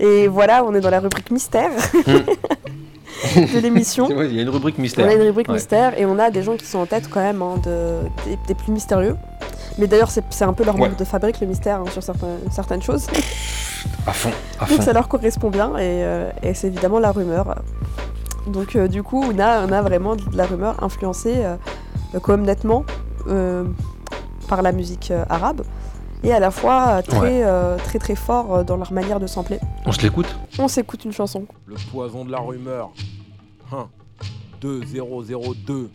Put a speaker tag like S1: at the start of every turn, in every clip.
S1: Et voilà, on est dans la rubrique mystère de l'émission.
S2: Il y a une rubrique mystère.
S1: On a une rubrique
S2: Ouais.
S1: mystère et on a des gens qui sont en tête quand même hein, de, des, des plus mystérieux. Mais d'ailleurs, c'est un peu leur
S2: Ouais.
S1: marque de fabrique, le mystère, hein, sur certains- certaines choses.
S2: À fond, à
S1: Donc
S2: fond.
S1: ça leur correspond bien et, euh, et c'est évidemment la rumeur. Donc euh, du coup, on a, on a vraiment de la rumeur influencée euh, quand même nettement euh, par la musique arabe et à la fois euh, très,
S2: Ouais.
S1: euh, très très fort euh, dans leur manière de sampler.
S2: On se l'écoute
S1: On s'écoute une chanson.
S3: Le poison de la rumeur. Hein. 2002.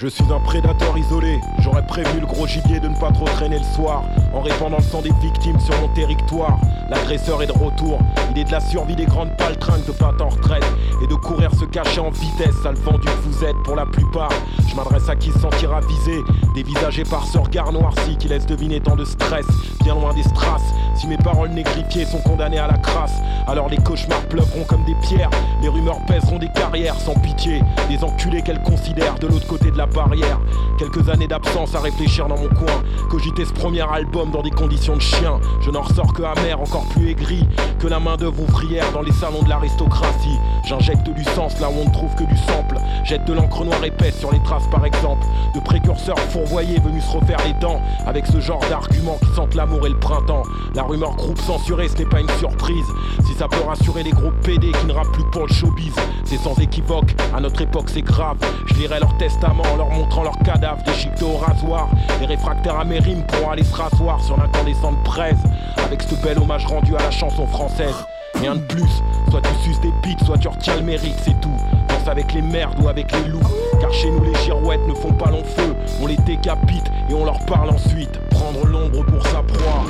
S3: Je suis un prédateur isolé, j'aurais prévenu le gros gibier de ne pas trop traîner le soir En répandant le sang des victimes sur mon territoire. L'agresseur est de retour, il est de la survie des grandes paltringues de pas en retraite Et de courir se cacher en vitesse, sale vendu que vous êtes pour la plupart. Je m'adresse à qui se sentira visé, dévisagé par ce regard noirci qui laisse deviner tant de stress Bien loin des strass, si mes paroles négrifiées sont condamnées à la crasse Alors les cauchemars pleuvront comme des pierres. Les rumeurs pèseront des carrières sans pitié. Des enculés qu'elles considèrent de l'autre côté de la barrière. Quelques années d'absence à réfléchir dans mon coin. Cogiter ce premier album dans des conditions de chien. Je n'en ressors que amer, encore plus aigri Que la main d'œuvre ouvrière dans les salons de l'aristocratie. J'injecte du sens là où on ne trouve que du sample. Jette de l'encre noire épaisse sur les traces par exemple. De précurseurs fourvoyés venus se refaire les dents Avec ce genre d'arguments qui sentent l'amour et le printemps. La rumeur groupe censuré ce n'est pas une surprise. Si ça peut rassurer les gros PD qui ne rappent plus pour le showbiz C'est sans équivoque, à notre époque c'est grave. Je lirai leur testament en leur montrant leurs cadavres déchiquetés au rasoir Les réfractaires à mes rimes pourront aller se rasseoir sur l'incandescente braise Avec ce bel hommage rendu à la chanson française Rien de plus, soit tu suces des pics, soit tu retiens le mérite, c'est tout. Danse avec les merdes ou avec les loups, car chez nous les girouettes ne font pas long feu. On les décapite et on leur parle ensuite. Prendre l'ombre pour sa proie.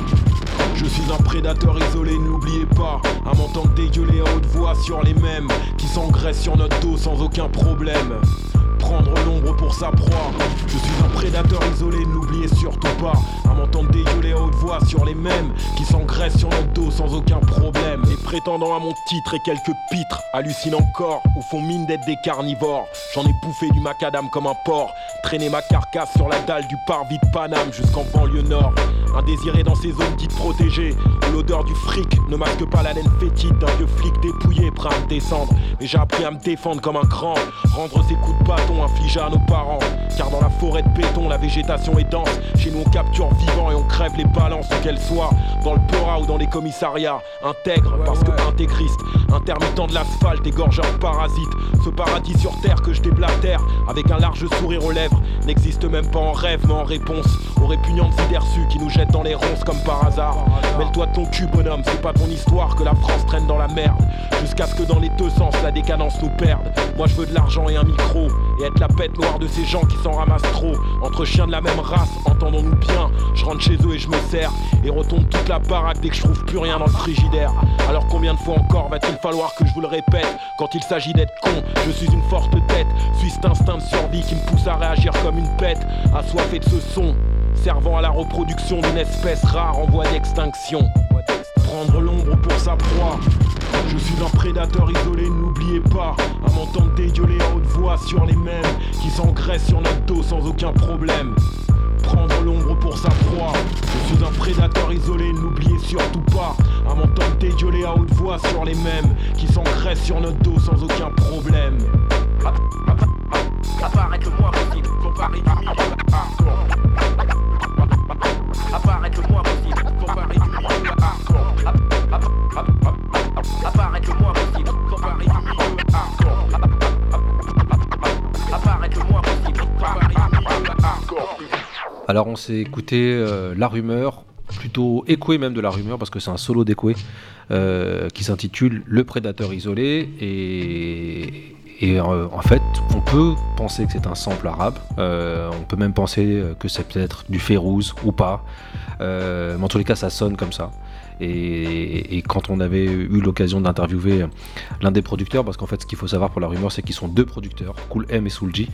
S3: Je suis un prédateur isolé, n'oubliez pas À m'entendre dégueuler à haute voix sur les mêmes Qui s'engraissent sur notre dos sans aucun problème Prendre l'ombre pour sa proie. Je suis un prédateur isolé, n'oubliez surtout pas. À m'entendre dégueuler à haute voix sur les mêmes Qui s'engraissent sur notre dos sans aucun problème. Et prétendant à mon titre et quelques pitres Hallucinent encore ou font mine d'être des carnivores. J'en ai bouffé du macadam comme un porc Traîner ma carcasse sur la dalle du parvis de Paname jusqu'en banlieue nord. Indésiré dans ces zones dites protégées l'odeur du fric ne masque pas la laine fétide d'un vieux flic dépouillé prêt à me descendre. Mais j'ai appris à me défendre comme un grand Rendre ses coups de bâton infligés à nos parents. Car dans la forêt de béton la végétation est dense. Chez nous on capture vivant et on crève les balances où qu'elles soient Dans le pora ou dans les commissariats Intègre parce que intégriste Intermittent de l'asphalte égorgé en parasite Ce paradis sur terre que je déblatère Avec un large sourire aux lèvres N'existe même pas en rêve mais en réponse Aux répugnantes idées reçues qui nous jettent dans les ronces comme par hasard. Mêle-toi de ton cul bonhomme C'est pas ton histoire que la France traîne dans la merde. Jusqu'à ce que dans les deux sens la décadence nous perde. Moi je veux de l'argent et un micro Et la bête noire de ces gens qui s'en ramassent trop. Entre chiens de la même race, entendons-nous bien. Je rentre chez eux et je me sers. Et retombe toute la baraque dès que je trouve plus rien dans le frigidaire. Alors combien de fois encore va-t-il falloir que je vous le répète? Quand il s'agit d'être con, je suis une forte tête. Suis cet instinct de survie qui me pousse à réagir comme une bête Assoiffé de ce son Servant à la reproduction d'une espèce rare en voie d'extinction. Prendre l'ombre pour sa proie je suis un prédateur isolé, n'oubliez pas. À m'entendre dégueuler à haute voix sur les mêmes Qui s'engraissent sur notre dos sans aucun problème. Prendre l'ombre pour sa proie. Je suis un prédateur isolé, n'oubliez surtout pas. À m'entendre dégueuler à haute voix sur les mêmes Qui s'engraissent sur notre dos sans aucun problème. Apparaître du milieu
S2: On s'est écouté euh, La Rumeur, plutôt écoué même de La Rumeur, parce que c'est un solo d'écoué, euh, qui s'intitule Le Prédateur Isolé. Et, euh, en fait, on peut penser que c'est un sample arabe, on peut même penser que c'est peut-être du Férouz ou pas, mais en tous les cas ça sonne comme ça. Et, quand on avait eu l'occasion d'interviewer l'un des producteurs, parce qu'en fait ce qu'il faut savoir pour la rumeur, c'est qu'ils sont deux producteurs, Cool M et Soulji,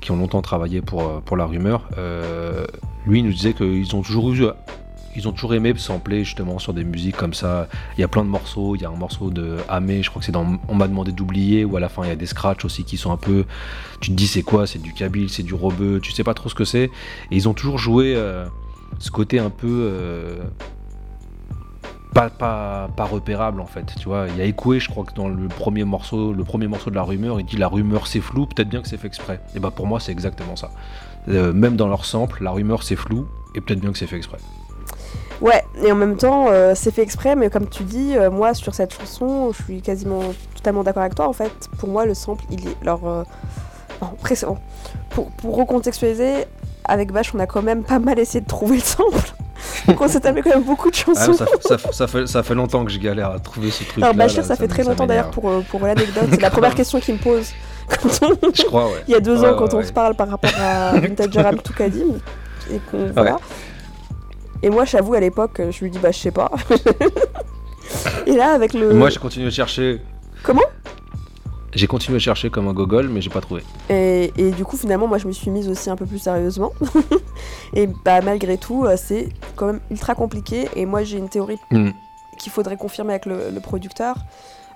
S2: qui ont longtemps travaillé pour, euh, pour la rumeur. Euh, lui nous disait qu'ils ont toujours eu ils ont toujours aimé sampler justement sur des musiques comme ça. Il y a plein de morceaux. Il y a un morceau de Amé, je crois que c'est dans On m'a demandé d'oublier, où à la fin il y a des scratchs aussi qui sont un peu. Tu te dis c'est quoi? C'est du Kabyle, c'est du Robeux, tu sais pas trop ce que c'est. Et ils ont toujours joué euh, ce côté un peu. euh, pas, repérable en fait. Tu vois, il y a Ekoué, je crois que dans le premier morceau, le premier morceau de la rumeur, il dit la rumeur c'est flou, peut-être bien que c'est fait exprès. Et bah pour moi c'est exactement ça. Euh, même dans leur sample, la rumeur c'est flou et peut-être bien que c'est fait exprès.
S1: Ouais, et en même temps, euh, c'est fait exprès, mais comme tu dis, euh, moi sur cette chanson, je suis quasiment totalement d'accord avec toi. En fait, pour moi, le sample, il est. Alors, pour recontextualiser, avec Bash, on a quand même pas mal essayé de trouver le sample. Donc on s'est tapé quand même beaucoup de
S2: Ah,
S1: chansons.
S2: ça, ça- ça fait, ça fait longtemps que je galère à trouver ce truc.
S1: Alors Bachir, ça, fait très longtemps d'ailleurs pour, pour l'anecdote. C'est la première question qu'il me pose quand on-
S2: Je crois, ouais.
S1: il y a deux
S2: Ouais,
S1: ans quand on se parle par rapport à Vintage Ram Toukadim. Et qu'on voilà. Et moi, j'avoue, à l'époque, je lui dis bah je sais pas. et là, avec le.
S2: Moi j'ai continué à chercher.
S1: Comment?
S2: J'ai continué à chercher comme un gogol, mais j'ai pas trouvé.
S1: Et, et du coup, finalement, moi, je me suis mise aussi un peu plus sérieusement. et bah, malgré tout, euh, c'est quand même ultra compliqué. Et moi, j'ai une théorie
S2: Hmm.
S1: qu'il faudrait confirmer avec le, le producteur.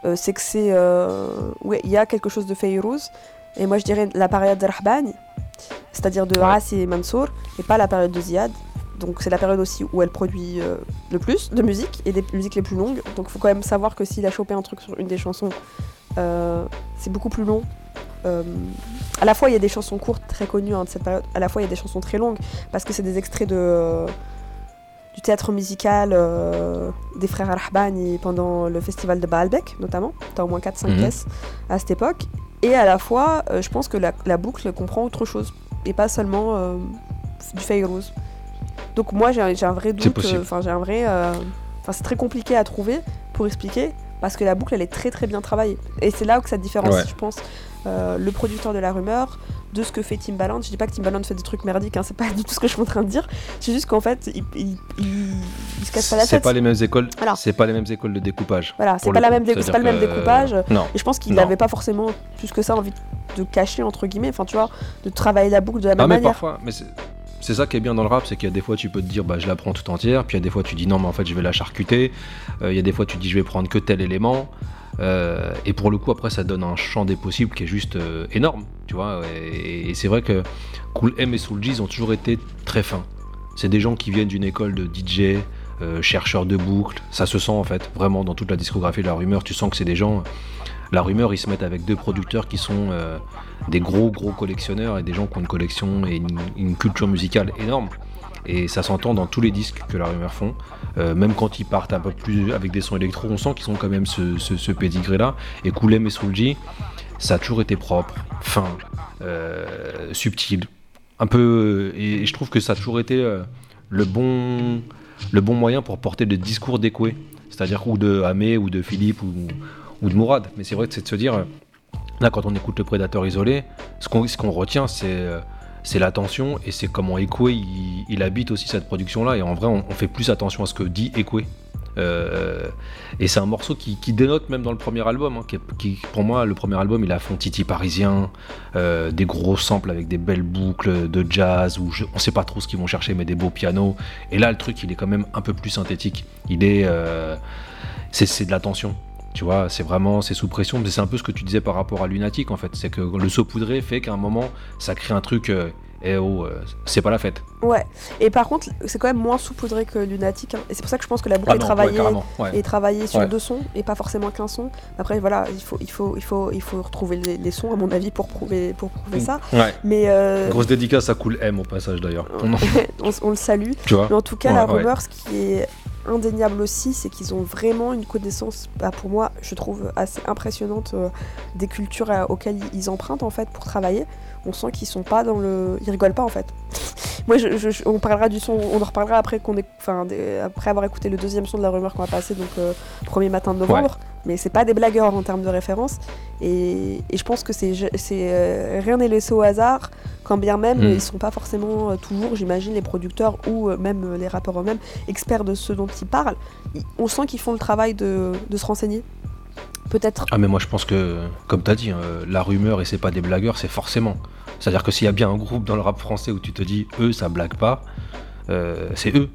S1: Euh, c'est que c'est. euh, ouais, il y a quelque chose de Feyrouz. Et moi, je dirais la période de Rahbani, c'est-à-dire de
S2: Ouais.
S1: Ras et Mansour, et pas la période de Ziad. Donc, c'est la période aussi où elle produit euh, le plus de musique et des musiques les plus longues. Donc, il faut quand même savoir que s'il a chopé un truc sur une des chansons, c'est beaucoup plus long. Euh, à la fois, il y a des chansons courtes très connues hein, de cette période, à la fois, il y a des chansons très longues parce que c'est des extraits de, du théâtre musical euh, des frères Al-Rahbani pendant le festival de Baalbek, notamment. T'as au moins 4-5
S2: Mhm.
S1: pièces à cette époque. Et à la fois, euh, je pense que la, la boucle comprend autre chose et pas seulement euh, du Fayrouz. Donc, moi, j'ai un, vrai doute. Enfin, j'ai un vrai. euh, Enfin, c'est très compliqué à trouver pour expliquer parce que la boucle, elle est très très bien travaillée. Et c'est là où que ça différencie,
S2: Ouais.
S1: je pense, le producteur de la rumeur de ce que fait Timbaland. Je dis pas que Timbaland fait des trucs merdiques, hein, c'est pas du tout ce que je suis en train de dire. C'est juste qu'en fait, il, il, il- il se casse pas la
S2: C'est
S1: tête.
S2: pas les mêmes écoles.
S1: Voilà.
S2: C'est pas les mêmes écoles de découpage.
S1: Voilà, c'est pas, la même c'est pas le même découpage.
S2: Non.
S1: Et je pense qu'il
S2: Non.
S1: n'avait pas forcément plus que ça envie de cacher, entre guillemets, enfin tu vois, de travailler la boucle de la
S2: Ah
S1: même
S2: mais
S1: manière.
S2: parfois, mais c'est c'est ça qui est bien dans le rap, c'est qu'il y a des fois tu peux te dire bah je la prends tout entière, puis il y a des fois tu dis non mais en fait je vais la charcuter, Euh, il y a des fois tu dis je vais prendre que tel élément, Euh, et pour le coup après ça donne un champ des possibles qui est juste euh, énorme, tu vois, et, c'est vrai que Cool M et Soul G ils ont toujours été très fins. C'est des gens qui viennent d'une école de DJ, euh, chercheurs de boucles, ça se sent en fait, vraiment dans toute la discographie de la rumeur, tu sens que c'est des gens... La rumeur, ils se mettent avec deux producteurs qui sont des gros gros collectionneurs et des gens qui ont une collection et une culture musicale énorme. Et ça s'entend dans tous les disques que la rumeur font. Euh, même quand ils partent un peu plus avec des sons électro, on sent qu'ils ont quand même ce, ce, ce pédigré là. Et Koulem et Soulji, ça a toujours été propre, fin, euh, subtil. Un peu. Et, et je trouve que ça a toujours été euh, le, bon, le bon moyen pour porter le discours d'Ekoué. C'est-à-dire ou de Hamé ou de Philippe ou, de Mourad. Mais c'est vrai que c'est de se dire. euh, Là, quand on écoute le prédateur isolé, ce qu'on retient, c'est euh, c'est l'attention et c'est comment Ekoué il, habite aussi cette production-là. Et en vrai, on, fait plus attention à ce que dit Ekoué. Euh, et c'est un morceau qui, dénote même dans le premier album. hein, qui, pour moi, le premier album, il a fond Titi parisien, euh, des gros samples avec des belles boucles de jazz où je- on sait pas trop ce qu'ils vont chercher, mais des beaux pianos. Et là, le truc, il est quand même un peu plus synthétique. Il est, euh, c'est de l'attention. Tu vois, c'est vraiment, c'est sous pression. Mais c'est un peu ce que tu disais par rapport à Lunatic en fait. C'est que le saupoudré fait qu'à un moment, ça crée un truc. euh, eh oh, euh, c'est pas la fête.
S1: Ouais. Et par contre, c'est quand même moins saupoudré que Lunatic. hein. Et c'est pour ça que je pense que la boucle
S2: Ah
S1: est
S2: non,
S1: travaillée.
S2: ouais.
S1: sur
S2: Ouais.
S1: deux sons et pas forcément qu'un son. Après voilà, il faut, il faut, il faut, il faut retrouver les, les sons à mon avis pour prouver, pour prouver ça.
S2: Ouais.
S1: Mais euh,
S2: Grosse dédicace à Cool M au passage d'ailleurs. On
S1: le salue.
S2: tu vois
S1: Mais en tout cas,
S2: Ouais,
S1: la
S2: ouais.
S1: rumeur, ce qui est indéniable aussi, c'est qu'ils ont vraiment une connaissance, bah, pour moi, je trouve assez impressionnante euh, des cultures euh, auxquelles ils empruntent en fait pour travailler. On sent qu'ils sont pas dans le, ils rigolent pas en fait. Moi, je, je- je- on parlera du son, on en reparlera après qu'on enfin, après avoir écouté le deuxième son de la rumeur qu'on va passer, donc euh, premier matin de novembre. Mais c'est pas des blagueurs en termes de référence. Et, et je pense que c'est, euh, rien n'est laissé au hasard, quand bien même
S2: Mm.
S1: ils sont pas forcément euh, toujours, j'imagine, les producteurs ou même les rappeurs eux-mêmes experts de ce dont ils parlent. On sent qu'ils font le travail de, de se renseigner. Peut-être.
S2: Ah mais moi je pense que, comme t'as dit, euh, la rumeur et c'est pas des blagueurs, c'est forcément. C'est-à-dire que s'il y a bien un groupe dans le rap français où tu te dis eux ça blague pas, euh, c'est eux.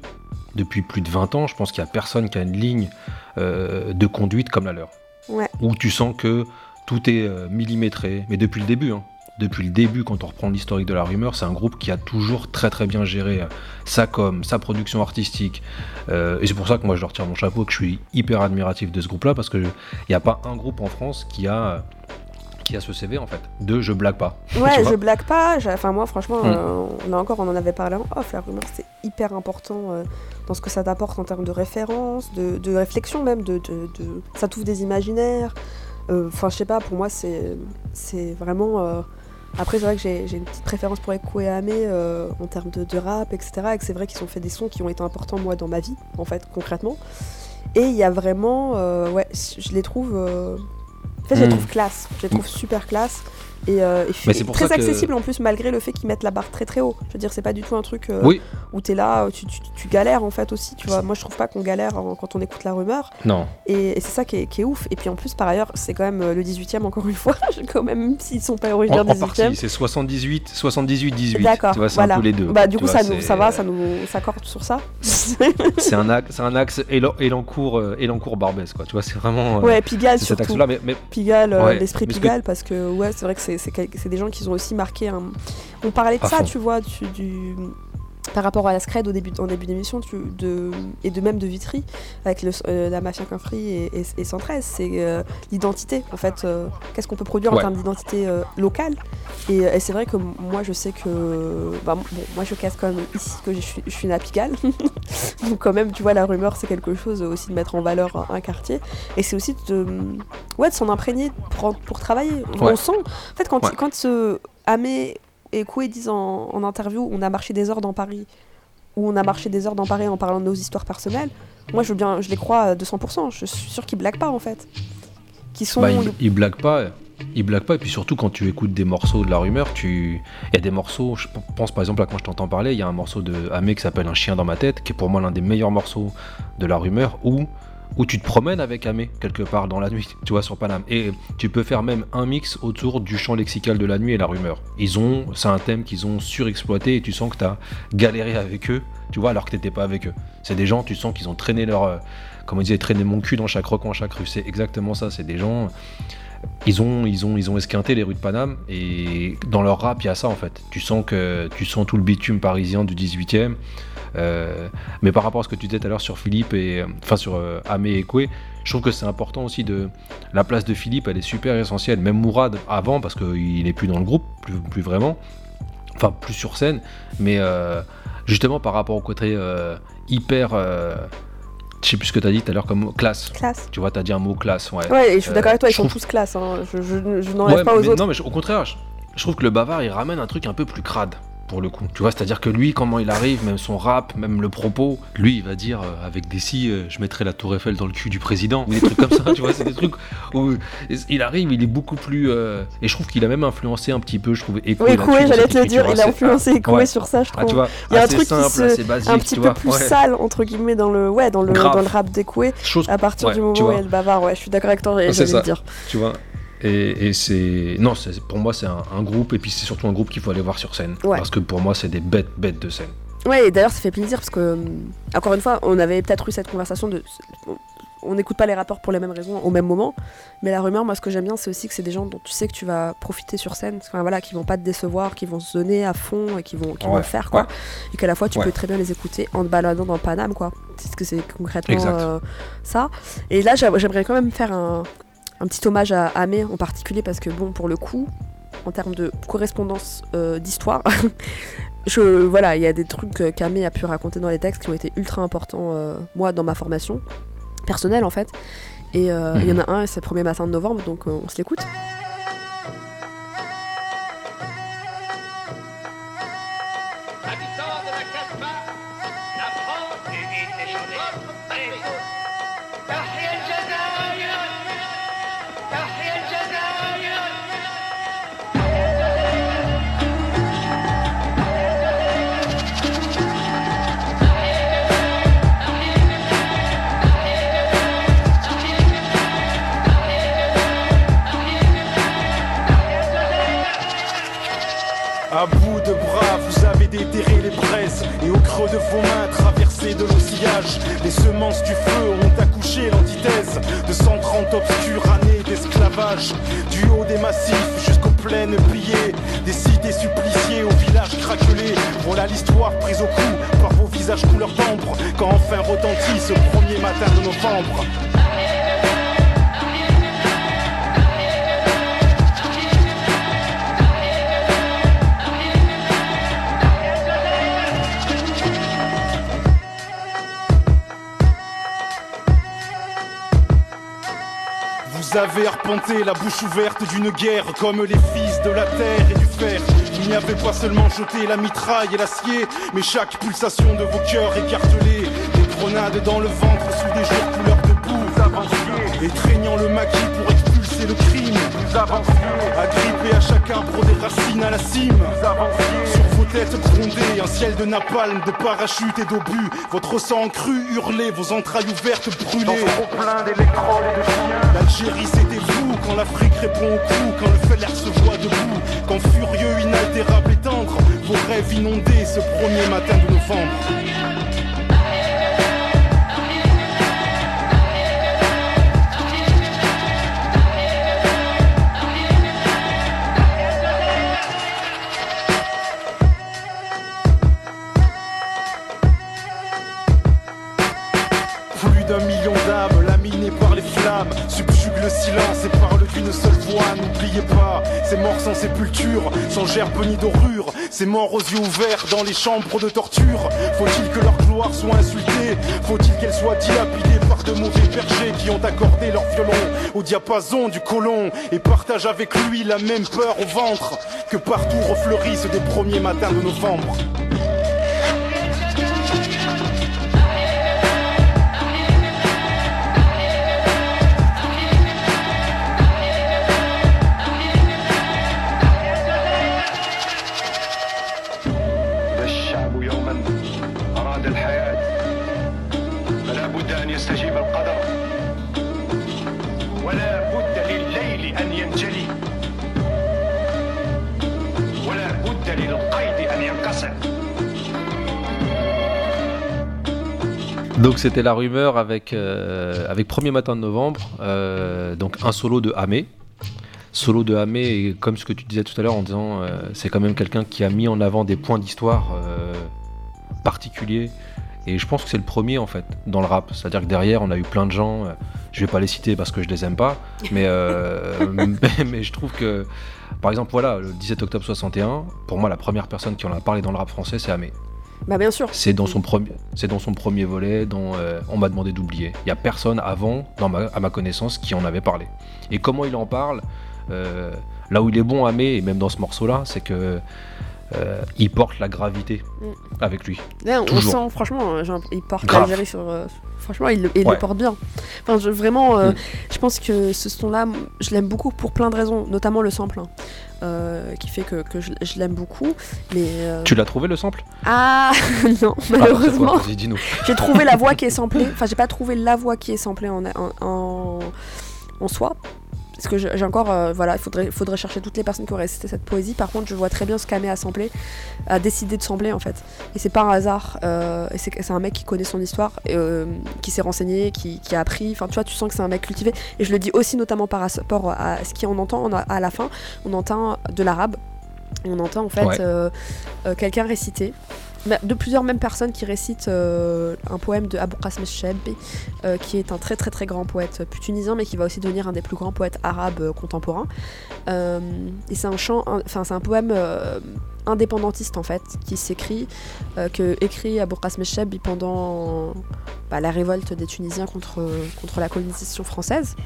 S2: Depuis plus de 20 ans, je pense qu'il y a personne qui a une ligne euh, de conduite comme la leur.
S1: Ouais.
S2: Où tu sens que tout est euh, millimétré, mais depuis le début. hein. depuis le début, quand on reprend l'historique de la rumeur, c'est un groupe qui a toujours très très bien géré sa com, sa production artistique. Euh, et c'est pour ça que moi je leur tire mon chapeau, que je suis hyper admiratif de ce groupe-là, parce qu'il n'y a pas un groupe en France qui a qui a ce CV en fait de je blague pas.
S1: Ouais, je blague pas. Enfin moi franchement, mm. euh, là encore on en avait parlé en off. La rumeur c'est hyper important dans ce que ça t'apporte en termes de référence, de, réflexion même, de, de, ça t'ouvre des imaginaires. Enfin je sais pas, pour moi c'est c'est vraiment après, c'est vrai que j'ai une petite préférence pour Eko et Ame euh, en termes de, rap, etc. Et que c'est vrai qu'ils ont fait des sons qui ont été importants, moi, dans ma vie, en fait, concrètement. Et il y a vraiment. Euh, ouais, je les trouve. Euh, je les hmm. trouve classe. Je les trouve super classe. Et, euh, très accessible en plus, malgré le fait qu'ils mettent la barre très très haut. Je veux dire, c'est pas du tout un truc euh, où t'es là, tu, tu, galères en fait aussi. Tu vois, moi je trouve pas qu'on galère quand on écoute la rumeur.
S2: Non.
S1: Et, c'est ça qui est, ouf. Et puis en plus, par ailleurs, c'est quand même euh, le 18 e encore une fois, quand même, s'ils sont pas originaires du 18 e
S2: C'est 78, 78, 18.
S1: D'accord.
S2: Tu vois, c'est un peu les deux.
S1: Bah, du coup, ça, nous, ça va, ça nous s'accorde sur ça.
S2: c'est un axe, un axe Elancourt, Elancourt Barbès, quoi. Tu vois, c'est vraiment.
S1: Ouais, Pigalle surtout. Mais, mais... Pigalle, l'esprit Pigalle, parce que ouais, c'est vrai que c'est c'est des gens qui ont aussi marqué un. On parlait de ça, tu vois, du, par rapport à la Scred au début, en début d'émission de, et de même de Vitry avec euh, la mafia Quinfree et, et, 113 c'est euh, l'identité en fait euh, qu'est-ce qu'on peut produire en termes d'identité locale. Et, c'est vrai que moi je sais que bah, bon, moi je casse quand même ici que je suis, je suis donc quand même tu vois la rumeur c'est quelque chose aussi de mettre en valeur un, quartier. Et c'est aussi de ouais de s'en imprégner pour, pour travailler. On sent en fait quand, quand ce Amé et Koué disent en, interview on a marché des heures dans Paris, ou on a marché des heures dans Paris en parlant de nos histoires personnelles, moi je, veux bien, je les crois à 200%. Je suis sûr qu'ils blaguent pas en fait.
S2: Bah, ils, blaguent pas. Ils blaguent pas, et puis surtout quand tu écoutes des morceaux de la rumeur, tu... il y a des morceaux, je pense par exemple à quand je t'entends parler, il y a un morceau de Amé qui s'appelle Un chien dans ma tête, qui est pour moi l'un des meilleurs morceaux de la rumeur, où où tu te promènes avec Amé quelque part dans la nuit, tu vois, sur Paname. Et tu peux faire même un mix autour du champ lexical de la nuit et la rumeur. Ils ont, c'est un thème qu'ils ont surexploité et tu sens que tu as galéré avec eux, tu vois, alors que t'étais pas avec eux. C'est des gens, tu sens qu'ils ont traîné leur, euh, comme on disait, traîné mon cul dans chaque recoin, chaque rue. C'est exactement ça. C'est des gens, ils ont, ils ont, ils ont esquinté les rues de Paname et dans leur rap, il y a ça en fait. Tu sens que, tu sens tout le bitume parisien du 18e. Euh, mais par rapport à ce que tu disais tout à l'heure sur Philippe et euh, enfin sur euh, Amé et Koué, je trouve que c'est important aussi de la place de Philippe, elle est super essentielle. Même Mourad avant parce qu'il n'est plus dans le groupe, plus, vraiment, enfin plus sur scène, mais justement par rapport au côté hyper je sais plus ce que tu as dit tout à l'heure comme classe.
S1: Classe.
S2: Tu vois, tu as dit un mot classe. Ouais,
S1: ouais et je suis d'accord avec toi, ils sont tous classe. Hein. Je, je, n'enlève pas aux autres.
S2: Non, mais au contraire, je, trouve que le bavard, il ramène un truc un peu plus crade pour le coup. Tu vois, c'est-à-dire que lui, comment il arrive, même son rap, même le propos, lui, il va dire euh, avec des si, euh, je mettrai la Tour Eiffel dans le cul du président, ou des trucs comme ça, tu vois, c'est des trucs où il arrive, il est beaucoup plus. Euh, et je trouve qu'il a même influencé un petit peu, je trouve,
S1: Écoué. Oui, j'allais te le dire, il a influencé Écoué sur ça, je ah, trouve. tu vois, il y a un truc simple, qui se... un petit peu plus sale, entre guillemets, dans le, ouais, dans le, dans le rap d'Écoué, à partir du moment où il est le bavard, ouais, je suis d'accord avec toi, j'allais le dire.
S2: Tu vois, et, c'est. Non, pour moi, c'est un, groupe, et puis c'est surtout un groupe qu'il faut aller voir sur scène. Parce que pour moi, c'est des bêtes, bêtes de scène.
S1: Ouais, et d'ailleurs, ça fait plaisir parce que, euh, encore une fois, on avait peut-être eu cette conversation de. On n'écoute pas les rapports pour les mêmes raisons au même moment, mais la rumeur, moi, ce que j'aime bien, c'est aussi que c'est des gens dont tu sais que tu vas profiter sur scène, enfin, voilà, qui vont pas te décevoir, qui vont se donner à fond et qui vont, qui vont le faire, quoi. Et qu'à la fois, tu peux très bien les écouter en te baladant dans Paname, quoi. C'est ce que c'est concrètement euh, ça. Et là, j'aimerais quand même faire un, un petit hommage à Amé en particulier parce que bon pour le coup en termes de correspondance euh, d'histoire je voilà il y a des trucs qu'Amé a pu raconter dans les textes qui ont été ultra importants euh, moi dans ma formation personnelle en fait. Et euh, il y en a un c'est le premier matin de novembre donc on se l'écoute
S3: de vos mains traversé
S4: fait de l'oscillage. Les semences du feu ont accouché l'antithèse de 130 obscures années d'esclavage. Du haut des massifs jusqu'aux plaines pillées, des cités suppliciées aux villages craquelés. Voilà l'histoire prise au cou par vos visages couleur d'ambre, quand enfin retentit ce premier matin de novembre. Vous avez arpenté la bouche ouverte d'une guerre comme les fils de la terre et du fer. Il n'y avait pas seulement jeté la mitraille et l'acier, mais chaque pulsation de vos cœurs écartelés. Des grenades dans le ventre sous des jours couleur de boue. Étreignant le maquis pour expulser le crime. Vous avanciez, agrippés à chaque arbre des racines à la cime. Vous avanciez, un ciel de napalm, de parachutes et d'obus. Votre sang cru hurlait, vos entrailles ouvertes brûlées. Dans vos plein d'électrodes et de chiens. L'Algérie c'était vous, quand l'Afrique répond au coup, quand le feu se voit debout, quand furieux, inaltérable et tendre, vos rêves inondés ce premier matin de novembre. Gerbe ni dorure, ces morts aux yeux ouverts dans les chambres de torture. Faut-il que leur gloire soit insultée? Faut-il qu'elle soit dilapidée par de mauvais bergers qui ont accordé leur violon au diapason du colon et partagent avec lui la même peur au ventre que partout refleurissent des premiers matins de novembre?
S5: بد أن يستجيب القدر ولا بد لليل أن ينجلي ولا بد للقيد أن ينقسم
S2: Donc c'était la rumeur avec, euh, avec premier matin de novembre, euh, donc un solo de Hamé. Solo de Hamé, et comme ce que tu disais tout à l'heure en disant, euh, c'est quand même quelqu'un qui a mis en avant des points d'histoire euh, particuliers. et je pense que c'est le premier en fait dans le rap. C'est-à-dire que derrière, on a eu plein de gens. euh, je vais pas les citer parce que je les aime pas, mais, euh, mais, mais je trouve que, par exemple, voilà, le 17 octobre 61, pour moi, la première personne qui en a parlé dans le rap français, c'est Hamé.
S1: Bah bien sûr.
S2: C'est dans son premier, c'est dans son premier volet dont euh, on m'a demandé d'oublier. Il y a personne avant, dans ma, à ma connaissance, qui en avait parlé. Et comment il en parle Là où il est bon, Amé, et même dans ce morceau-là, c'est que euh, il porte la gravité
S1: Mm.
S2: avec lui.
S1: On
S2: Toujours.
S1: sent, franchement, euh, genre, il porte l'Algérie sur. euh, franchement, il, le- il
S2: Ouais.
S1: le porte bien. Enfin, je, vraiment, euh,
S2: Mm.
S1: je pense que ce son-là, je l'aime beaucoup pour plein de raisons, notamment le sample, hein, qui fait que, que je, je l'aime beaucoup. Mais.
S2: Tu l'as trouvé le sample?
S1: Ah non,
S2: Ah,
S1: malheureusement.
S2: dis-nous.
S1: J'ai trouvé la voix qui est samplée. Enfin, j'ai pas trouvé la voix qui est samplée en, en, en, en soi. Parce que j'ai encore. euh, voilà, il faudrait, faudrait chercher toutes les personnes qui auraient cité cette poésie. Par contre, je vois très bien ce qu'Amé a samplé, a décidé de sampler en fait. Et c'est pas un hasard. euh, et c'est un mec qui connaît son histoire, euh, qui s'est renseigné, qui, qui a appris. Enfin, tu vois, tu sens que c'est un mec cultivé. Et je le dis aussi notamment par rapport à ce qu'on entend on a- à la fin. On entend de l'arabe. On entend en fait
S2: Ouais.
S1: quelqu'un réciter de plusieurs mêmes personnes qui récitent euh, un poème de Abou Chebi, euh, qui est un très très très grand poète tunisien, mais qui va aussi devenir un des plus grands poètes arabes euh, contemporains. Et c'est un poème indépendantiste en fait, qui s'écrit, que écrit Abou pendant bah, la révolte des Tunisiens contre, contre la colonisation française.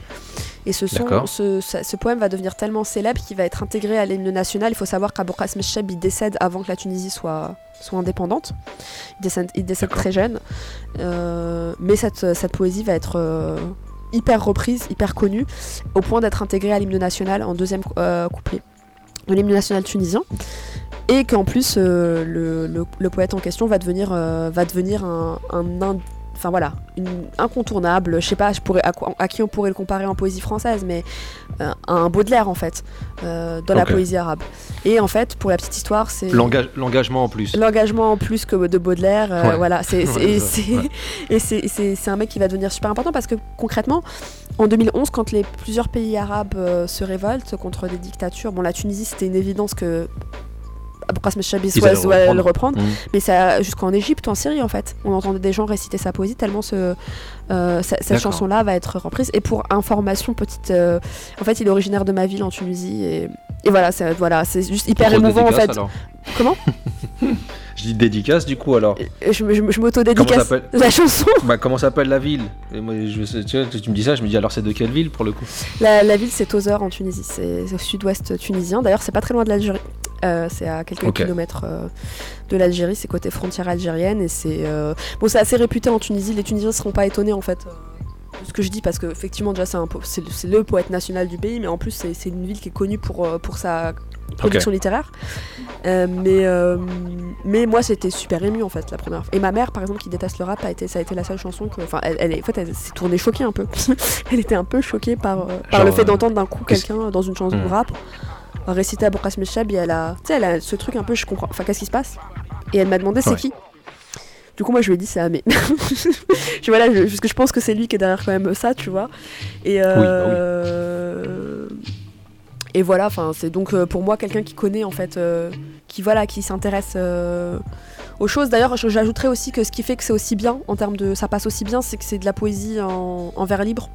S1: Et ce, son,
S2: D'accord.
S1: ce, ce- ce poème va devenir tellement célèbre qu'il va être intégré à l'hymne national. Il faut savoir qu'Abou Qasim Cheb il décède avant que la Tunisie soit, soit indépendante. Il décède, il décède
S2: D'accord.
S1: très jeune. Euh, mais cette, cette poésie va être euh, hyper reprise, hyper connue, au point d'être intégrée à l'hymne national en deuxième euh, couplet de l'hymne national tunisien. Et qu'en plus, le, le- le poète en question va devenir, va devenir un, un enfin voilà, une incontournable. Je sais pas, je pourrais à, qui on pourrait le comparer en poésie française, mais euh, un Baudelaire en fait, euh, dans la poésie arabe. Et en fait, pour la petite histoire, c'est
S2: L'engage- L'engagement en plus.
S1: l'engagement en plus que de Baudelaire. euh,
S2: Ouais.
S1: Voilà, c'est et
S2: c'est
S1: un mec qui va devenir super important parce que concrètement, en 2011, quand les plusieurs pays arabes se révoltent contre des dictatures, bon la Tunisie c'était une évidence que Qasim Chabi
S2: Ils
S1: soit,
S2: allaient
S1: soit
S2: reprendre.
S1: le reprendre,
S2: Mm.
S1: mais ça jusqu'en Égypte, en Syrie en fait, on entendait des gens réciter sa poésie tellement ce, euh, ce- cette chanson-là va être reprise. Et pour information petite, euh, en fait, il est originaire de ma ville en Tunisie et, et voilà, c'est voilà, c'est juste hyper émouvant en fait.
S2: alors.
S1: Comment?
S2: Je dis dédicace du coup alors.
S1: Et Je, je, je m'auto-dédicace la chanson.
S2: bah, Comment s'appelle la ville Et moi, je, sais- tu, vois, tu me dis ça, je me dis alors c'est de quelle ville pour le coup
S1: La, la ville, c'est Tozeur en Tunisie, c'est au sud-ouest tunisien. D'ailleurs, c'est pas très loin de l'Algérie. Euh, c'est à quelques kilomètres euh, de l'Algérie, c'est côté frontière algérienne et c'est euh, bon, c'est assez réputé en Tunisie. Les Tunisiens seront pas étonnés en fait euh, de ce que je dis parce que effectivement déjà c'est le, poète national du pays, mais en plus c'est une ville qui est connue pour euh, pour sa production littéraire. Euh, mais euh, mais moi c'était super ému en fait la première fois. Et ma mère par exemple qui déteste le rap a été ça a été la seule chanson que enfin elle, elle est en fait elle s'est tournée choquée un peu. elle était un peu choquée par euh, par
S2: Genre,
S1: le fait d'entendre d'un coup quelqu'un dans une chanson de
S2: Hmm.
S1: rap réciter à Bourkas Meshab et elle a tu sais elle a ce truc un peu je comprends enfin qu'est-ce qui se passe? Et elle m'a demandé c'est
S2: Ouais.
S1: qui? Du coup moi je lui ai dit c'est Amé je, voilà, je- parce que je pense que c'est lui qui est derrière quand même ça tu vois et
S2: bah
S1: euh, et voilà c'est donc euh, pour moi quelqu'un qui connaît en fait euh, qui voilà qui s'intéresse euh, aux choses. D'ailleurs j'ajouterais aussi que ce qui fait que c'est aussi bien en termes de ça passe aussi bien c'est que c'est de la poésie en, en vers libre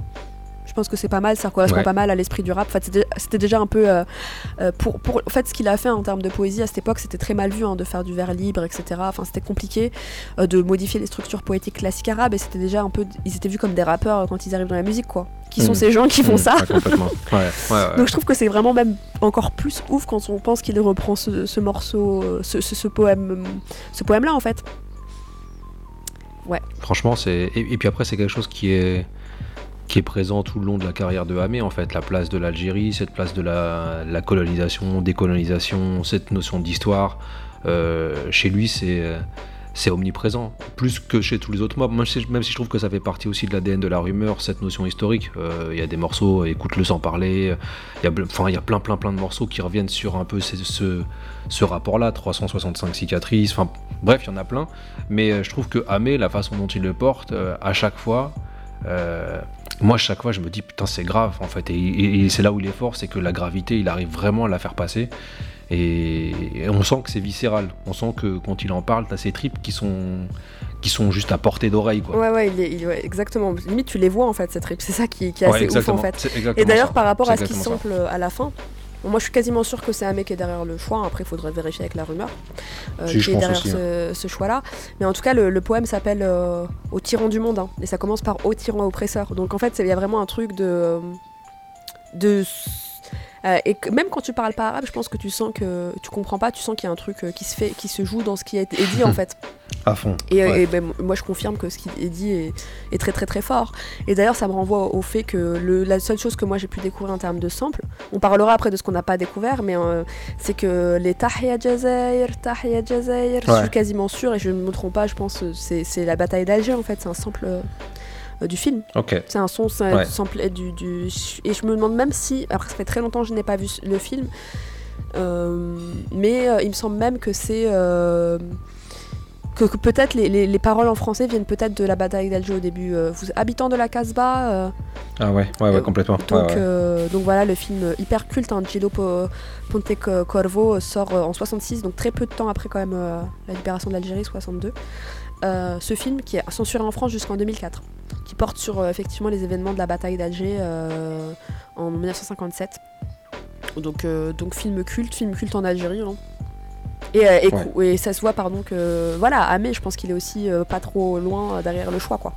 S1: pense que c'est pas mal, ça correspond
S2: Ouais.
S1: pas mal à l'esprit du rap. En fait, c'était- déjà un peu. euh, euh, pour, pour, en fait, ce qu'il a fait en termes de poésie à cette époque, c'était très mal vu hein, de faire du vers libre, etc. Enfin, c'était compliqué euh, de modifier les structures poétiques classiques arabes et c'était déjà un peu. Ils étaient vus comme des rappeurs quand ils arrivent dans la musique, quoi. Qui sont
S2: Mhm.
S1: ces gens qui font
S2: Mmh,
S1: ça?
S2: Ouais, complètement. Ouais, ouais, ouais.
S1: donc je trouve que c'est vraiment même encore plus ouf quand on pense qu'il reprend ce, ce morceau, ce, ce- ce poème, ce poème-là en fait.
S2: Franchement, c'est et, et puis après c'est quelque chose qui est qui est présent tout le long de la carrière de Hamé en fait, la place de l'Algérie, cette place de la, colonisation, décolonisation, cette notion d'histoire. euh, chez lui, c'est euh, c'est omniprésent, plus que chez tous les autres mobs. Même si, je trouve que ça fait partie aussi de l'ADN de la rumeur, cette notion historique. Euh, Il y a des morceaux, écoute-le sans parler. Il y a, plein, plein, plein de morceaux qui reviennent sur un peu ce, ce, rapport-là, 365 cicatrices. Enfin, bref, il y en a plein. Mais euh, je trouve que Hamé, la façon dont il le porte, euh, à chaque fois, euh, moi, chaque fois, je me dis putain, c'est grave en fait. Et, et- et c'est là où il est fort, c'est que la gravité, il arrive vraiment à la faire passer. Et, et on sent que c'est viscéral. On sent que quand il en parle, t'as ces tripes qui sont, qui sont juste à portée d'oreille. Quoi.
S1: Ouais ouais, il est, il- ouais, exactement. Limite tu les vois en fait ces trips. C'est ça qui, qui est
S2: Ouais,
S1: assez ouf en fait. Et d'ailleurs par rapport à ce qui sample à la fin. Moi je suis quasiment sûr que c'est un mec qui est derrière le choix, après il faudrait vérifier avec la rumeur euh,
S2: Si,
S1: qui est derrière
S2: aussi,
S1: ce, ce choix-là. Mais en tout cas le, le poème s'appelle euh, Au tyran du monde, hein, et ça commence par Au tyran oppresseur. Donc en fait il y a vraiment un truc de... euh, de euh, et que même quand tu parles pas arabe, je pense que tu sens que tu comprends pas, tu sens qu'il y a un truc euh, qui se fait, qui se joue dans ce qui est dit en fait.
S2: À fond.
S1: Et,
S2: Ouais.
S1: et ben, moi, je confirme que ce qui est dit est, est très très très fort. Et d'ailleurs, ça me renvoie au, fait que le- la seule chose que moi j'ai pu découvrir en termes de samples, on parlera après de ce qu'on n'a pas découvert, mais euh, c'est que les Tahia Jazair, Tahia Jazair, je
S2: Ouais.
S1: suis quasiment sûre, et je ne me trompe pas, je pense, euh, c'est la bataille d'Alger en fait, c'est un sample du film. C'est un son,
S2: Ouais.
S1: sample du, du. Et je me demande même si. Après, ça fait très longtemps que je n'ai pas vu le film. euh, mais euh, il me semble même que c'est. euh, que, que peut-être les, les- les paroles en français viennent peut-être de la bataille d'Alger au début. Euh, vous, habitant de la Casbah. euh,
S2: Ah ouais, ouais, ouais,
S1: Euh,
S2: complètement.
S1: donc,
S2: Ouais,
S1: euh, donc voilà, le film hyper culte, hein, Gillo Po- Ponte Co- Corvo, euh, sort euh, en 66, donc très peu de temps après quand même euh, la libération de l'Algérie, 62. Euh, ce film qui est censuré en France jusqu'en 2004, qui porte sur euh, effectivement les événements de la bataille d'Alger euh, en 1957. Donc, donc film culte, film culte en Algérie. hein. Et, et,
S2: Ouais.
S1: cou- et ça se voit, pardon, que voilà, Amé, je pense qu'il est aussi pas trop loin derrière le choix, quoi.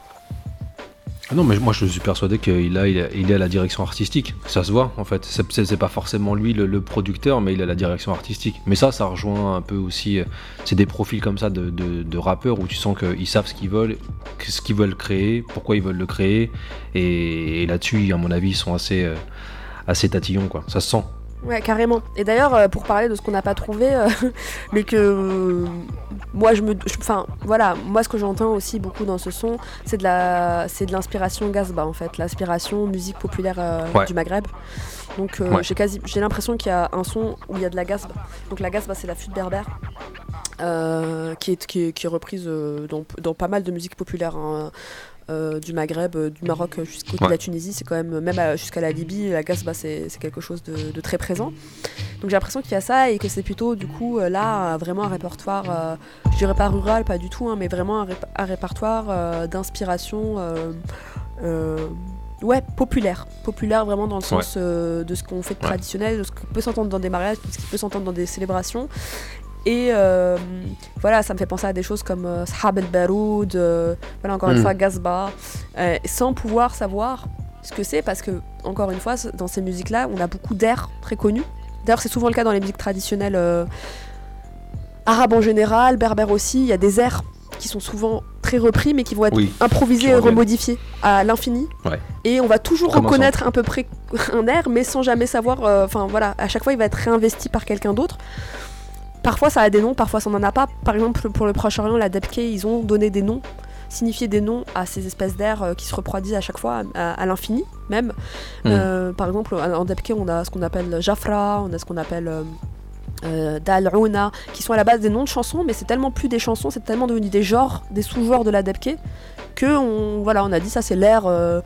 S2: Ah Non, mais moi je suis persuadé qu'il a, il a- il est à la direction artistique. Ça se voit en fait. C'est- pas forcément lui le, le producteur, mais il a la direction artistique. Mais ça, ça rejoint un peu aussi. euh, C'est des profils comme ça de, de- de rappeurs où tu sens qu'ils savent ce qu'ils veulent, ce qu'ils veulent créer, pourquoi ils veulent le créer. Et, et là-dessus, à mon avis, ils sont assez, euh, assez tatillons quoi. Ça se sent.
S1: Ouais, carrément. Et d'ailleurs, euh, pour parler de ce qu'on n'a pas trouvé, euh, mais que euh, moi je me, enfin voilà, moi ce que j'entends aussi beaucoup dans ce son, c'est de la, c'est de l'inspiration Gazba en fait, l'inspiration musique populaire euh,
S2: Ouais.
S1: du Maghreb. Donc
S2: Ouais.
S1: j'ai quasi, j'ai l'impression qu'il y a un son où il y a de la Gazba. Donc la Gazba c'est la flûte berbère. qui, est, qui, est, qui est reprise dans, dans pas mal de musique populaire hein, euh, du Maghreb, euh, du Maroc euh, jusqu'au de
S2: Ouais.
S1: la Tunisie, c'est quand même, même à- jusqu'à la Libye, la Gazba c'est quelque chose de, de très présent. Donc j'ai l'impression qu'il y a ça et que c'est plutôt du coup euh, là euh, vraiment un répertoire, euh, je dirais pas rural, pas du tout, hein, mais vraiment un, rép- un répertoire euh, d'inspiration, euh, euh, ouais, populaire. Populaire vraiment dans le sens euh, de ce qu'on fait de traditionnel, de ce qui peut s'entendre dans des mariages, de ce qui peut s'entendre dans des célébrations. Et euh, voilà, ça me fait penser à des choses comme euh, Sahab el Baroud, euh, voilà encore une
S2: Mm.
S1: fois Gazba, euh, sans pouvoir savoir ce que c'est parce que encore une fois dans ces musiques là on a beaucoup d'airs très connus d'ailleurs c'est souvent le cas dans les musiques traditionnelles arabes en général berbères aussi il y a des airs qui sont souvent très repris mais qui vont être
S2: Oui.
S1: improvisés et remodifiés à l'infini
S2: Ouais.
S1: et on va toujours reconnaître à peu près un air mais sans jamais savoir enfin voilà à chaque fois il va être réinvesti par quelqu'un d'autre Parfois ça a des noms, parfois ça n'en a pas. Par exemple pour le Proche-Orient, la Debke, ils ont donné des noms, signifié des noms à ces espèces d'airs euh, qui se reproduisent à chaque fois, à, à l'infini même.
S2: Mhm.
S1: Euh, par exemple en Debke, on a ce qu'on appelle Jafra, on a ce qu'on appelle euh, euh, Dal'una, qui sont à la base des noms de chansons, mais c'est tellement plus des chansons, c'est tellement devenu des genres, des sous-genres de la Debke, que on, voilà, on a dit ça c'est l'air euh,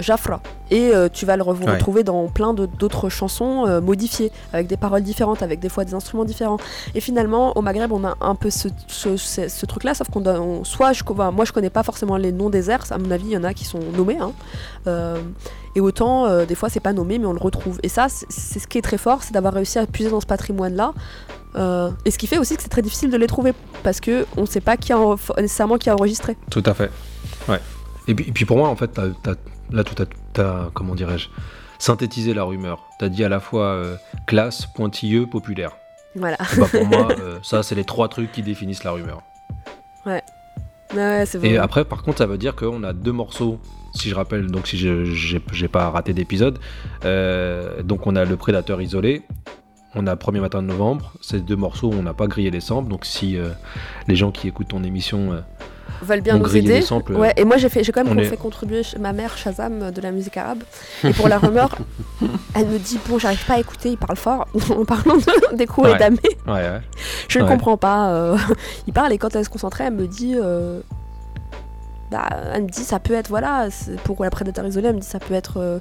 S1: Jafra. Et euh, tu vas le re-
S2: Ouais.
S1: retrouver dans plein de- d'autres chansons euh, modifiées, avec des paroles différentes, avec des fois des instruments différents. Et finalement, au Maghreb, on a un peu ce, ce- ce- ce truc-là, sauf qu'on soit je, moi je connais pas forcément les noms des airs, à mon avis, il y en a qui sont nommés. hein. Euh, et autant, euh, des fois, c'est pas nommé, mais on le retrouve. Et ça, c'est- ce qui est très fort, c'est d'avoir réussi à puiser dans ce patrimoine-là. Euh, et ce qui fait aussi que c'est très difficile de les trouver, parce que on sait pas qui a en- nécessairement qui a enregistré.
S2: Tout à fait. Ouais. Et puis, et puis pour moi, en fait, t'as- t'as- là, tout t'as, comment dirais-je, synthétisé la rumeur. T'as dit à la fois euh, classe, pointilleux, populaire.
S1: Voilà.
S2: Bah, pour moi, euh, ça, c'est les trois trucs qui définissent la rumeur.
S1: Ouais, ouais, c'est vrai.
S2: Et après, par contre, ça veut dire qu'on a deux morceaux. Si je rappelle, donc si je- j'ai j'ai pas raté d'épisode, euh, donc on a le prédateur isolé, on a premier matin de novembre. Ces deux morceaux, on n'a pas grillé les samples. Donc si euh, les gens qui écoutent ton émission euh,
S1: veulent bien nous aider.
S2: samples,
S1: Ouais, et moi j'ai fait, j'ai quand même
S2: on est-
S1: fait contribuer ma mère Shazam euh, de la musique arabe. Et pour la rumeur, elle me dit bon, j'arrive pas à écouter, il parle fort en parlant de, des coups
S2: Ouais.
S1: et d'amé.
S2: ouais, ouais.
S1: Je ne comprends pas. euh, il parle et quand elle se concentrait, elle me dit. euh, bah, elle me dit ça peut être voilà pour la prédateur isolé elle me dit ça peut être euh,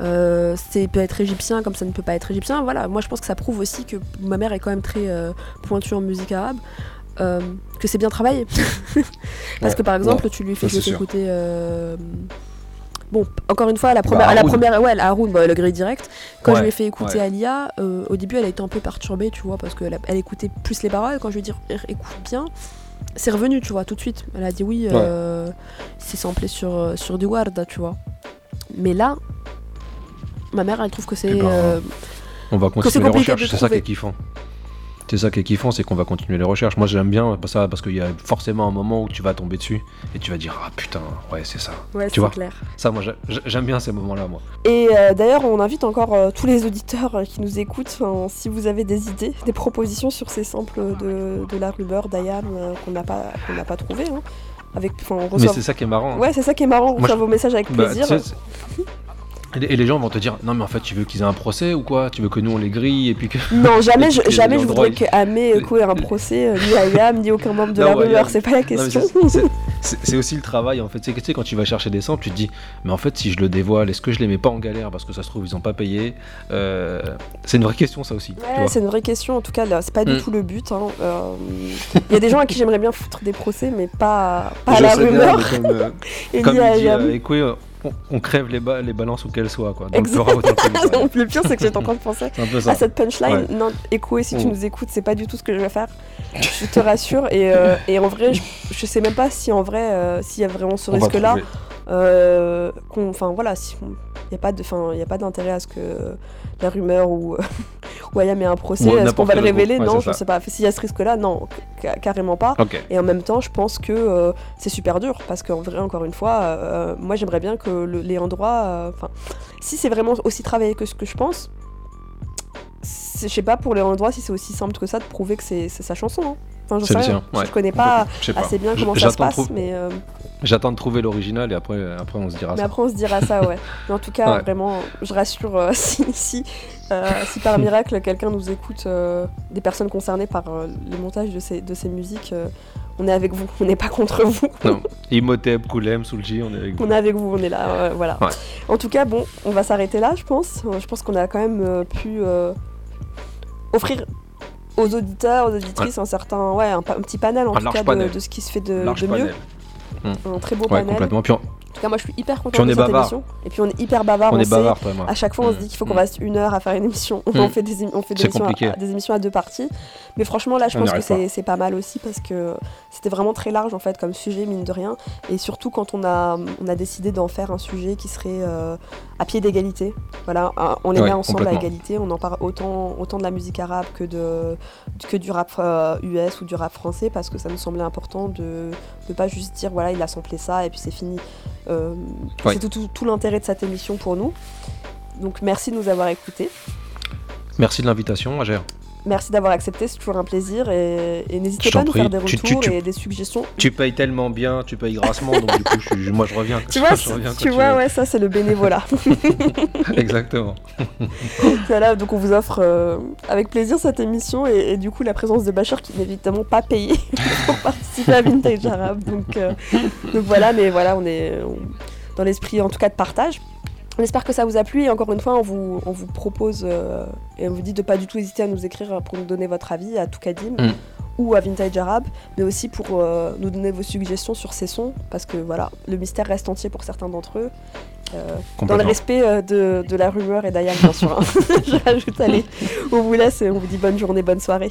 S1: euh, c'est peut être égyptien comme ça ne peut pas être égyptien voilà moi je pense que ça prouve aussi que ma mère est quand même très euh, pointue en musique arabe euh, que c'est bien travaillé parce
S2: Ouais.
S1: que par exemple tu lui fais,
S2: Ça, c'est
S1: écouter euh, bon encore une fois la première la
S2: Haroun.
S1: première ouais la Haroun bah, le grille direct quand je lui ai fait écouter. Alia euh, au début elle a été un peu perturbée tu vois parce qu'elle elle écoutait plus les paroles quand je lui ai dit écoute bien c'est revenu tu vois tout de suite elle a dit oui c'est samplé sur, sur du Warda tu vois mais là ma mère elle trouve que c'est
S2: Eh ben,
S1: euh,
S2: On va
S1: c'est
S2: continuer les recherches, c'est ça qui est kiffant. C'est ça qui est kiffant, c'est qu'on va continuer les recherches. Moi j'aime bien ça parce qu'il y a forcément un moment où tu vas tomber dessus et tu vas dire ah putain ouais c'est ça.
S1: ouais
S2: tu
S1: c'est
S2: vois.
S1: clair
S2: Ça moi j'a- j'aime bien ces moments-là moi.
S1: Et euh, d'ailleurs, on invite encore euh, tous les auditeurs euh, qui nous écoutent, si vous avez des idées, des propositions sur ces samples de, de la rumeur d'Ayam euh, qu'on n'a pas, n'a pas trouvé. hein. Avec,
S2: Mais c'est ça qui est marrant.
S1: Ouais, c'est ça qui est marrant, on reçoit
S2: je-
S1: vos messages avec
S2: Bah,
S1: plaisir.
S2: Et les- gens vont te dire non mais en fait tu veux qu'ils aient un procès ou quoi? Tu veux que nous on les grille et puis que
S1: Non, jamais, je, jamais je voudrais que Amé ait un procès, euh, ni Ayam, ni aucun membre de
S2: Non,
S1: la rumeur, c'est pas la question.
S2: c'est- aussi le travail en fait. C'est que tu sais, quand tu vas chercher des samples, tu te dis, mais en fait, si je le dévoile, est-ce que je les mets pas en galère parce que ça se trouve ils ont pas payé? Euh, C'est une vraie question ça aussi.
S1: Ouais, c'est une vraie question. En tout cas, c'est pas du
S2: Mm.
S1: tout le but. hein. Euh, Il y a des gens à qui j'aimerais bien foutre des procès, mais pas, pas à la
S2: bien,
S1: rumeur
S2: comme, euh,
S1: et
S2: comme
S1: ni à
S2: il dit On, on crève les, ba- les balances où qu'elles soient quoi. Donc le
S1: Non, le pire, c'est que j'étais en train de penser à cette punchline.
S2: Ouais.
S1: Non, Écoé, si tu
S2: Mm.
S1: nous écoutes, c'est pas du tout ce que je vais faire. Je te rassure. Et, euh, et en vrai, je, je sais même pas si en vrai, euh, s'il y a vraiment ce risque-là. euh, qu'on- Enfin voilà, il n'y a pas d'intérêt à ce que la rumeur ou ou Ayam ait un procès. Est-ce qu'on va le révéler
S2: ouais,
S1: Non, je
S2: ça.
S1: sais pas. S'il y a ce risque-là, non, ca- carrément pas. Et en même temps, je pense que euh, c'est super dur parce qu'en vrai, encore une fois, euh, moi j'aimerais bien que le- les endroits, euh, enfin, si c'est vraiment aussi travaillé que ce que je pense, je sais pas pour les endroits si c'est aussi simple que ça de prouver que c'est c'est sa chanson. hein. Enfin,
S2: C'est le ouais.
S1: Je connais pas assez bien comment ça se passe, mais, euh,
S2: J'attends de trouver l'original et après, après on se dira
S1: mais
S2: ça.
S1: après on se dira ça, ouais. Mais en tout cas,
S2: Ouais.
S1: vraiment, je rassure euh, si, si, euh, si par miracle quelqu'un nous écoute, des personnes concernées par le montage de ces, de ces musiques, on est avec vous, on n'est pas contre vous.
S2: Non. Imhotep, Koulem, Soulji, on est avec vous.
S1: On est avec vous, on est là, voilà.
S2: Ouais.
S1: En tout cas, bon, on va s'arrêter là, je pense. Je pense qu'on a quand même pu offrir aux auditeurs, aux auditrices un certain, ouais, un, petit panel en
S2: Un
S1: tout cas de, ce qui se fait de, mieux. Un très beau
S2: Ouais,
S1: panel.
S2: complètement. Puis on,
S1: En tout cas, moi, je suis hyper
S2: on
S1: de
S2: est
S1: cette
S2: bavard.
S1: émission. Et puis on est hyper bavard.
S2: on est
S1: sait-
S2: bavard, moi.
S1: À chaque fois, on se dit qu'il faut qu'on
S2: Mm.
S1: reste une heure à faire une émission.
S2: Mm.
S1: On fait des, on fait des
S2: C'est
S1: émissions, à, des émissions à deux parties. Mais franchement, là, je
S2: On
S1: pense que c'est c'est pas mal aussi parce que c'était vraiment très large en fait comme sujet, mine de rien. Et surtout quand on a, on a décidé d'en faire un sujet qui serait euh, à pied d'égalité. Voilà, on les
S2: Ouais,
S1: met ensemble à égalité. On en parle autant, autant de la musique arabe que, de, que du rap euh, US ou du rap français parce que ça nous semblait important de ne pas juste dire voilà, il a samplé ça et puis c'est fini. Euh,
S2: Ouais.
S1: C'est tout, tout- tout l'intérêt de cette émission pour nous. Donc merci de nous avoir écoutés.
S2: Merci de l'invitation, Agère.
S1: Merci d'avoir accepté, c'est toujours un plaisir. Et, et n'hésitez pas à nous
S2: prie.
S1: faire des retours
S2: tu- tu-
S1: et des suggestions.
S2: Tu payes tellement bien, tu payes grassement, donc du coup, je moi je reviens.
S1: Tu vois,
S2: je reviens
S1: tu vois ouais, ça c'est le bénévolat.
S2: Exactement.
S1: voilà, donc on vous offre euh, avec plaisir cette émission et, et du coup la présence de Bachar qui n'est évidemment pas payé pour participer à Vintage Arabe. Donc, euh, donc voilà, mais voilà, on est on- dans l'esprit en tout cas de partage. On espère que ça vous a plu et encore une fois, on vous, on vous propose euh, et on vous dit de pas du tout hésiter à nous écrire pour nous donner votre avis à Toukadim
S2: Mm.
S1: ou à Vintage Arabe, mais aussi pour euh, nous donner vos suggestions sur ces sons parce que voilà, le mystère reste entier pour certains d'entre eux. Euh, dans le respect de, de la rumeur et d'Ayam, bien sûr. hein. Je rajoute, allez, on vous laisse et on vous dit bonne journée, bonne soirée.